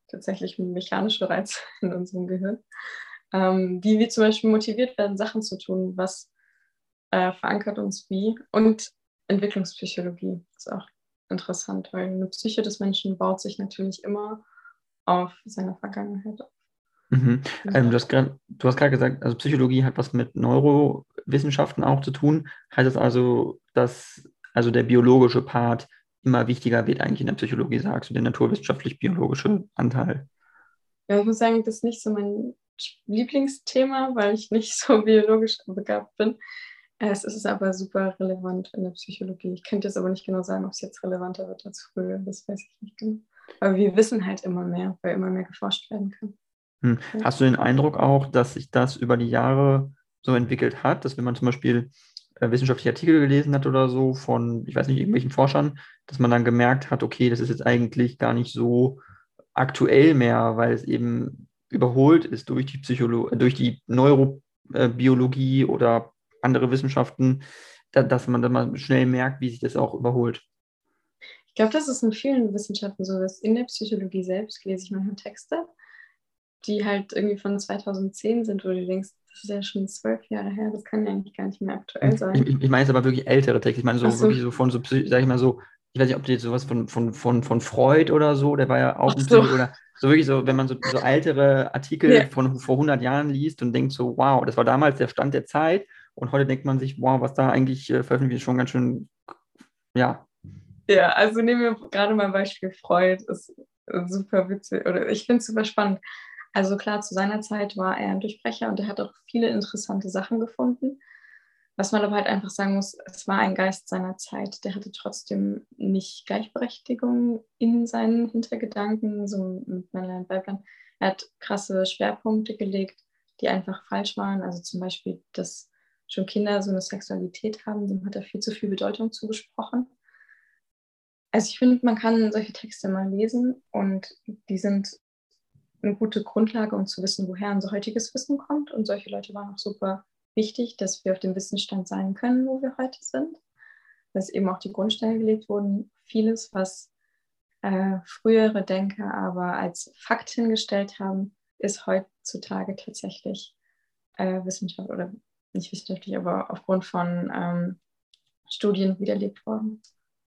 S2: tatsächlich mechanische Reize [laughs] in unserem Gehirn. Ähm, wie wir zum Beispiel motiviert werden, Sachen zu tun, was äh, verankert uns wie. Und Entwicklungspsychologie ist auch interessant, weil eine Psyche des Menschen baut sich natürlich immer auf seiner Vergangenheit auf.
S1: Mhm. Ähm, du hast gerade gesagt, also Psychologie hat was mit Neurowissenschaften auch zu tun. Heißt das also, dass also der biologische Part immer wichtiger wird eigentlich in der Psychologie, sagst du, der naturwissenschaftlich-biologische Anteil.
S2: Ja, ich muss sagen, das ist nicht so mein Lieblingsthema, weil ich nicht [laughs] so biologisch begabt bin. Es ist aber super relevant in der Psychologie. Ich könnte jetzt aber nicht genau sagen, ob es jetzt relevanter wird als früher. Das weiß ich nicht genau. Aber wir wissen halt immer mehr, weil immer mehr geforscht werden kann.
S1: Hm. Hast du den Eindruck auch, dass sich das über die Jahre so entwickelt hat, dass wenn man zum Beispiel wissenschaftliche Artikel gelesen hat oder so von, ich weiß nicht, irgendwelchen Forschern, dass man dann gemerkt hat, okay, das ist jetzt eigentlich gar nicht so aktuell mehr, weil es eben überholt ist durch die Psycholo durch die Neurobiologie oder andere Wissenschaften, da, dass man dann mal schnell merkt, wie sich das auch überholt.
S2: Ich glaube, das ist in vielen Wissenschaften so, dass in der Psychologie selbst lese ich manchmal Texte, die halt irgendwie von 2010 sind, wo du denkst, das ist ja schon zwölf Jahre her, das kann ja eigentlich gar nicht mehr aktuell sein.
S1: Ich, ich, ich meine jetzt aber wirklich ältere Texte. Ich meine so, so. wirklich so von so, sag ich mal so, ich weiß nicht, ob du jetzt sowas von, von, von, von Freud oder so, der war ja auch ein so. oder so wirklich so, wenn man so, so ältere Artikel ja. von vor 100 Jahren liest und denkt so, wow, das war damals der Stand der Zeit und heute denkt man sich, wow, was da eigentlich äh, veröffentlicht ist, schon ganz schön, ja.
S2: Ja, also nehmen wir gerade mal ein Beispiel Freud, ist super witzig oder ich finde es super spannend. Also klar, zu seiner Zeit war er ein Durchbrecher und er hat auch viele interessante Sachen gefunden. Was man aber halt einfach sagen muss, es war ein Geist seiner Zeit. Der hatte trotzdem nicht Gleichberechtigung in seinen Hintergedanken, so mit Männlein und Weiblein. Er hat krasse Schwerpunkte gelegt, die einfach falsch waren. Also zum Beispiel, dass schon Kinder so eine Sexualität haben, dem hat er viel zu viel Bedeutung zugesprochen. Also ich finde, man kann solche Texte mal lesen und die sind eine gute Grundlage, um zu wissen, woher unser heutiges Wissen kommt. Und solche Leute waren auch super wichtig, dass wir auf dem Wissensstand sein können, wo wir heute sind. Dass eben auch die Grundsteine gelegt wurden. Vieles, was äh, frühere Denker aber als Fakt hingestellt haben, ist heutzutage tatsächlich äh, Wissenschaft oder nicht wissenschaftlich, aber aufgrund von ähm, Studien widerlegt worden.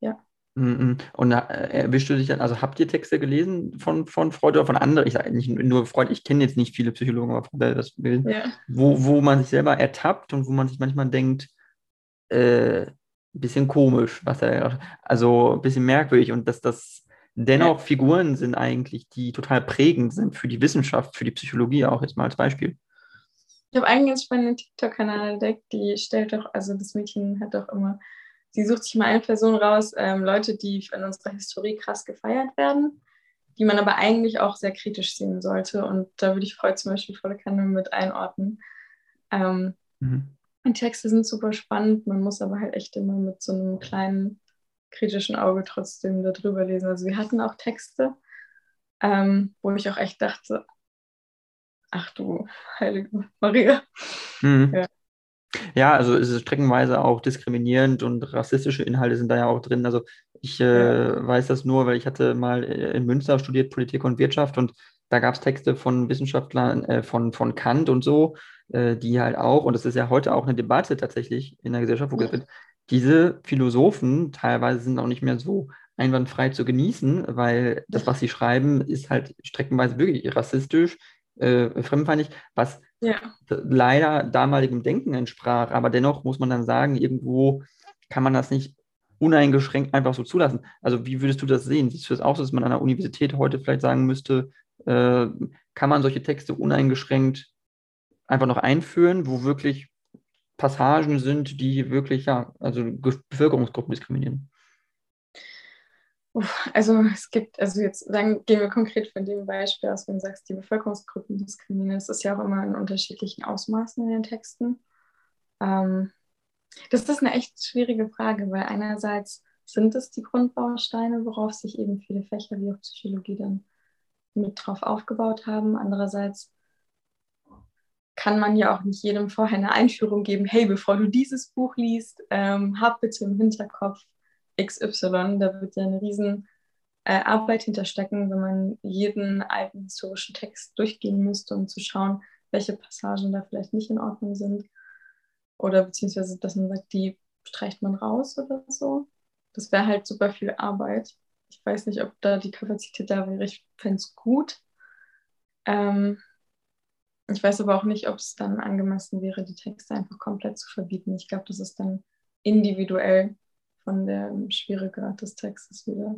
S2: Ja.
S1: Mhm. Und äh, erwischst du dich dann, also habt ihr Texte gelesen von, von Freud oder von anderen? Ich sage nicht nur Freud, ich kenne jetzt nicht viele Psychologen, aber Freud, das will, ja. wo, wo man sich selber ertappt und wo man sich manchmal denkt, äh, ein bisschen komisch, was er, also ein bisschen merkwürdig und dass das dennoch ja. Figuren sind eigentlich, die total prägend sind für die Wissenschaft, für die Psychologie auch jetzt mal als Beispiel.
S2: Ich habe einen ganz spannenden TikTok-Kanal entdeckt, die stellt doch, also das Mädchen hat doch immer sie sucht sich mal eine Person raus, ähm, Leute, die in unserer Historie krass gefeiert werden, die man aber eigentlich auch sehr kritisch sehen sollte. Und da würde ich Freud zum Beispiel volle Kanne mit einordnen. Ähm, mhm. Die Texte sind super spannend, man muss aber halt echt immer mit so einem kleinen kritischen Auge trotzdem darüber lesen. Also wir hatten auch Texte, ähm, wo ich auch echt dachte, ach du heilige Maria.
S1: Mhm. Ja. Ja, also es ist streckenweise auch diskriminierend und rassistische Inhalte sind da ja auch drin. Also ich äh, weiß das nur, weil ich hatte mal äh, in Münster studiert Politik und Wirtschaft und da gab es Texte von Wissenschaftlern, äh, von, von Kant und so, äh, die halt auch, und das ist ja heute auch eine Debatte tatsächlich in der Gesellschaft, wo ja. wird, diese Philosophen teilweise sind auch nicht mehr so einwandfrei zu genießen, weil das, was sie schreiben, ist halt streckenweise wirklich rassistisch, äh, fremdenfeindlich, was ja. leider damaligem Denken entsprach. Aber dennoch muss man dann sagen, irgendwo kann man das nicht uneingeschränkt einfach so zulassen. Also wie würdest du das sehen? Siehst du das auch so, dass man an der Universität heute vielleicht sagen müsste, äh, kann man solche Texte uneingeschränkt einfach noch einführen, wo wirklich Passagen sind, die wirklich ja, also Bevölkerungsgruppen diskriminieren?
S2: Also es gibt, also jetzt sagen, gehen wir konkret von dem Beispiel aus, wenn du sagst, die Bevölkerungsgruppen diskriminieren, das ist ja auch immer in unterschiedlichen Ausmaßen in den Texten. Ähm, das ist eine echt schwierige Frage, weil einerseits sind es die Grundbausteine, worauf sich eben viele Fächer wie auch Psychologie dann mit drauf aufgebaut haben. Andererseits kann man ja auch nicht jedem vorher eine Einführung geben, hey, bevor du dieses Buch liest, ähm, hab bitte im Hinterkopf, XY. Da wird ja eine riesen äh, Arbeit hinterstecken, wenn man jeden alten historischen Text durchgehen müsste, um zu schauen, welche Passagen da vielleicht nicht in Ordnung sind. Oder beziehungsweise, dass man sagt, die streicht man raus oder so. Das wäre halt super viel Arbeit. Ich weiß nicht, ob da die Kapazität da wäre. Ich fände es gut. Ähm, ich weiß aber auch nicht, ob es dann angemessen wäre, die Texte einfach komplett zu verbieten. Ich glaube, das ist dann individuell von der Schwierigkeit des Textes wieder.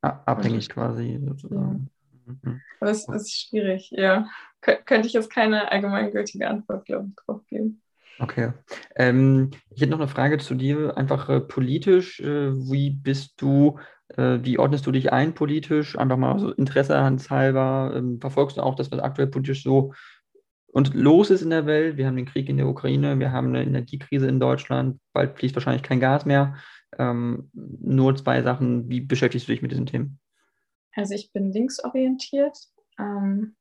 S1: Abhängig quasi sozusagen.
S2: Mhm. Aber es ist schwierig, ja. Kön könnte ich jetzt keine allgemeingültige Antwort, glaube ich, drauf geben.
S1: Okay. Ähm, ich hätte noch eine Frage zu dir, einfach äh, politisch. Äh, wie bist du, äh, wie ordnest du dich ein politisch? Einfach mal so Interesse halber. Ähm, verfolgst du auch das, was aktuell politisch so und los ist in der Welt? Wir haben den Krieg in der Ukraine, wir haben eine Energiekrise in Deutschland, bald fließt wahrscheinlich kein Gas mehr. Ähm, nur zwei Sachen. Wie beschäftigst du dich mit diesen Themen?
S2: Also ich bin linksorientiert. Ähm,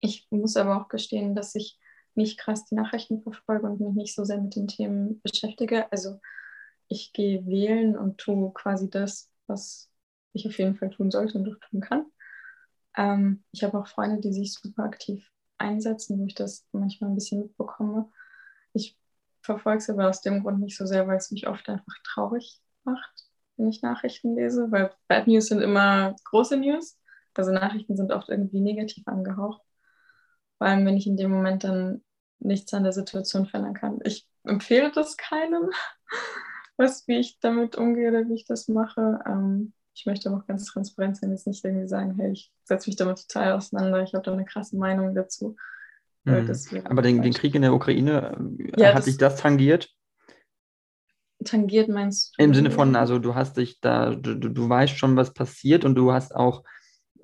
S2: ich muss aber auch gestehen, dass ich nicht krass die Nachrichten verfolge und mich nicht so sehr mit den Themen beschäftige. Also ich gehe wählen und tue quasi das, was ich auf jeden Fall tun sollte und auch tun kann. Ähm, ich habe auch Freunde, die sich super aktiv einsetzen, wo ich das manchmal ein bisschen mitbekomme. Ich verfolge es aber aus dem Grund nicht so sehr, weil es mich oft einfach traurig macht, wenn ich Nachrichten lese, weil Bad News sind immer große News. Also Nachrichten sind oft irgendwie negativ angehaucht. Vor allem, wenn ich in dem Moment dann nichts an der Situation verändern kann. Ich empfehle das keinem, [laughs] was, wie ich damit umgehe oder wie ich das mache. Ähm, ich möchte auch ganz transparent sein, jetzt nicht irgendwie sagen, hey, ich setze mich damit total auseinander, ich habe da eine krasse Meinung dazu.
S1: Mhm. Aber den, den, Krieg in der Ukraine, äh, ja, hat dich das tangiert?
S2: Tangiert meinst du?
S1: Im Sinne von, also du hast dich da, du, du weißt schon, was passiert und du hast auch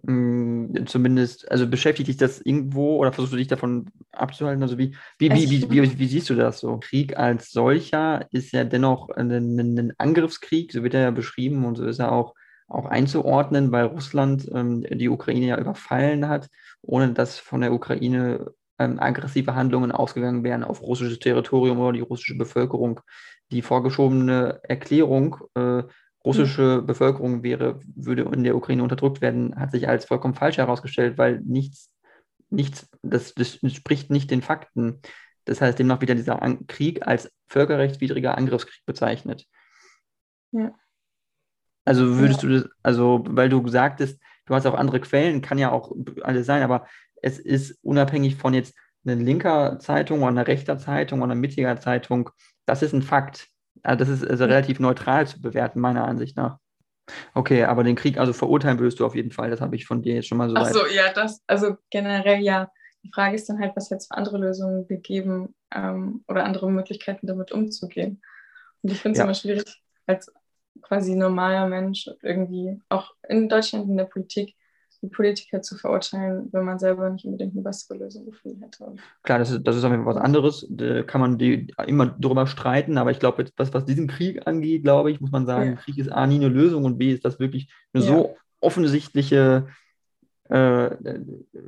S1: mh, zumindest, also beschäftigt dich das irgendwo oder versuchst du dich davon abzuhalten? Also wie, wie, wie, wie, wie, wie, siehst du das so? Krieg als solcher ist ja dennoch ein, ein Angriffskrieg, so wird er ja beschrieben und so ist er auch, auch einzuordnen, weil Russland ähm, die Ukraine ja überfallen hat, ohne dass von der Ukraine ähm, aggressive Handlungen ausgegangen wären auf russisches Territorium oder die russische Bevölkerung. Die vorgeschobene Erklärung, äh, russische mhm. Bevölkerung wäre, würde in der Ukraine unterdrückt werden, hat sich als vollkommen falsch herausgestellt, weil nichts, nichts, das, das entspricht nicht den Fakten. Das heißt, demnach wird ja dieser An Krieg als völkerrechtswidriger Angriffskrieg bezeichnet. Ja. Also würdest ja. du das, also weil du sagtest, du hast auch andere Quellen, kann ja auch alles sein, aber es ist unabhängig von jetzt einer linker Zeitung oder einer rechter Zeitung oder einer mittiger Zeitung, das ist ein Fakt. Also das ist also relativ neutral zu bewerten, meiner Ansicht nach. Okay, aber den Krieg also verurteilen würdest du auf jeden Fall, das habe ich von dir jetzt schon mal so.
S2: Ach so, ja, das, also generell ja. Die Frage ist dann halt, was jetzt für andere Lösungen wir geben ähm, oder andere Möglichkeiten damit umzugehen. Und ich finde es ja. immer schwierig, als quasi normaler Mensch irgendwie, auch in Deutschland in der Politik, die Politiker zu verurteilen, wenn man selber nicht unbedingt eine bessere Lösung gefunden hätte.
S1: Klar, das ist, das ist auf jeden Fall was anderes. Da kann man die, immer darüber streiten, aber ich glaube, was, was diesen Krieg angeht, glaube ich, muss man sagen, ja. Krieg ist A nie eine Lösung und B ist das wirklich eine ja. so offensichtliche äh,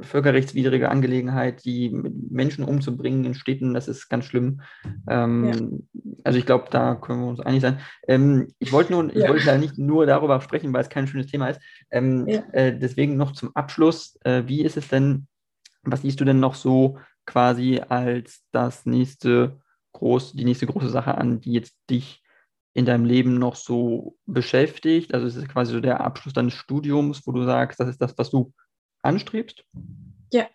S1: völkerrechtswidrige Angelegenheit, die Menschen umzubringen in Städten, das ist ganz schlimm. Ähm, ja. Also ich glaube, da können wir uns einig sein. Ähm, ich wollte nur, ich ja. wollte ja nicht nur darüber sprechen, weil es kein schönes Thema ist. Ähm, ja. äh, deswegen noch zum Abschluss, äh, wie ist es denn, was siehst du denn noch so quasi als das nächste groß, die nächste große Sache an, die jetzt dich in deinem Leben noch so beschäftigt? Also es ist quasi so der Abschluss deines Studiums, wo du sagst, das ist das, was du anstrebst?
S2: Ja.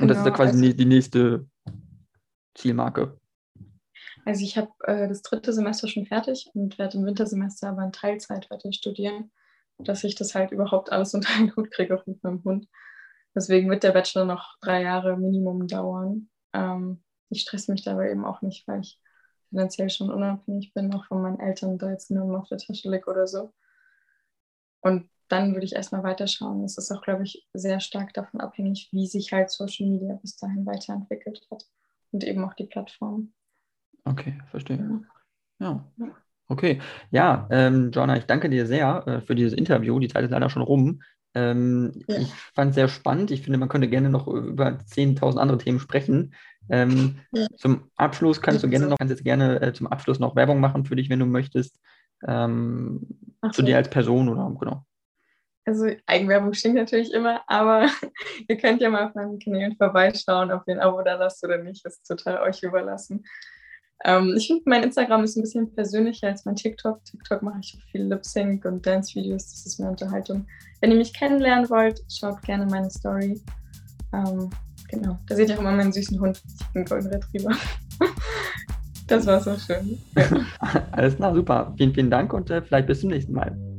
S1: Und das ist da genau, quasi also, die nächste Zielmarke.
S2: Also ich habe äh, das dritte Semester schon fertig und werde im Wintersemester aber in Teilzeit weiter studieren, dass ich das halt überhaupt alles [laughs] unter einen Hut kriege mit meinem Hund. Deswegen wird der Bachelor noch drei Jahre Minimum dauern. Ähm, ich stresse mich dabei eben auch nicht, weil ich finanziell schon unabhängig bin, auch von meinen Eltern, da jetzt nur auf der Tasche liegt oder so. Und dann würde ich erstmal weiterschauen. Es ist auch, glaube ich, sehr stark davon abhängig, wie sich halt Social Media bis dahin weiterentwickelt hat und eben auch die Plattform.
S1: Okay, verstehe. Ja. ja. Okay, ja, ähm, Joanna, ich danke dir sehr äh, für dieses Interview. Die Zeit ist leider schon rum. Ähm, ja. Ich fand es sehr spannend. Ich finde, man könnte gerne noch über 10.000 andere Themen sprechen. Ähm, ja. Zum Abschluss kannst du gerne noch, kannst jetzt gerne äh, zum Abschluss noch Werbung machen für dich, wenn du möchtest. Ähm, so. Zu dir als Person oder genau.
S2: Also Eigenwerbung stinkt natürlich immer, aber [laughs] ihr könnt ja mal auf meinen Kanälen vorbeischauen, ob ihr ein Abo da lasst oder nicht. Das ist total euch überlassen. Ähm, ich finde, mein Instagram ist ein bisschen persönlicher als mein TikTok. TikTok mache ich viel Lip-Sync und Dance-Videos. Das ist mehr Unterhaltung. Wenn ihr mich kennenlernen wollt, schaut gerne meine Story. Ähm, genau, da seht ihr auch immer meinen süßen Hund, einen Golden Retriever. [laughs] das war so schön. Ja. [laughs]
S1: Alles klar, super. Vielen, vielen Dank und äh, vielleicht bis zum nächsten Mal.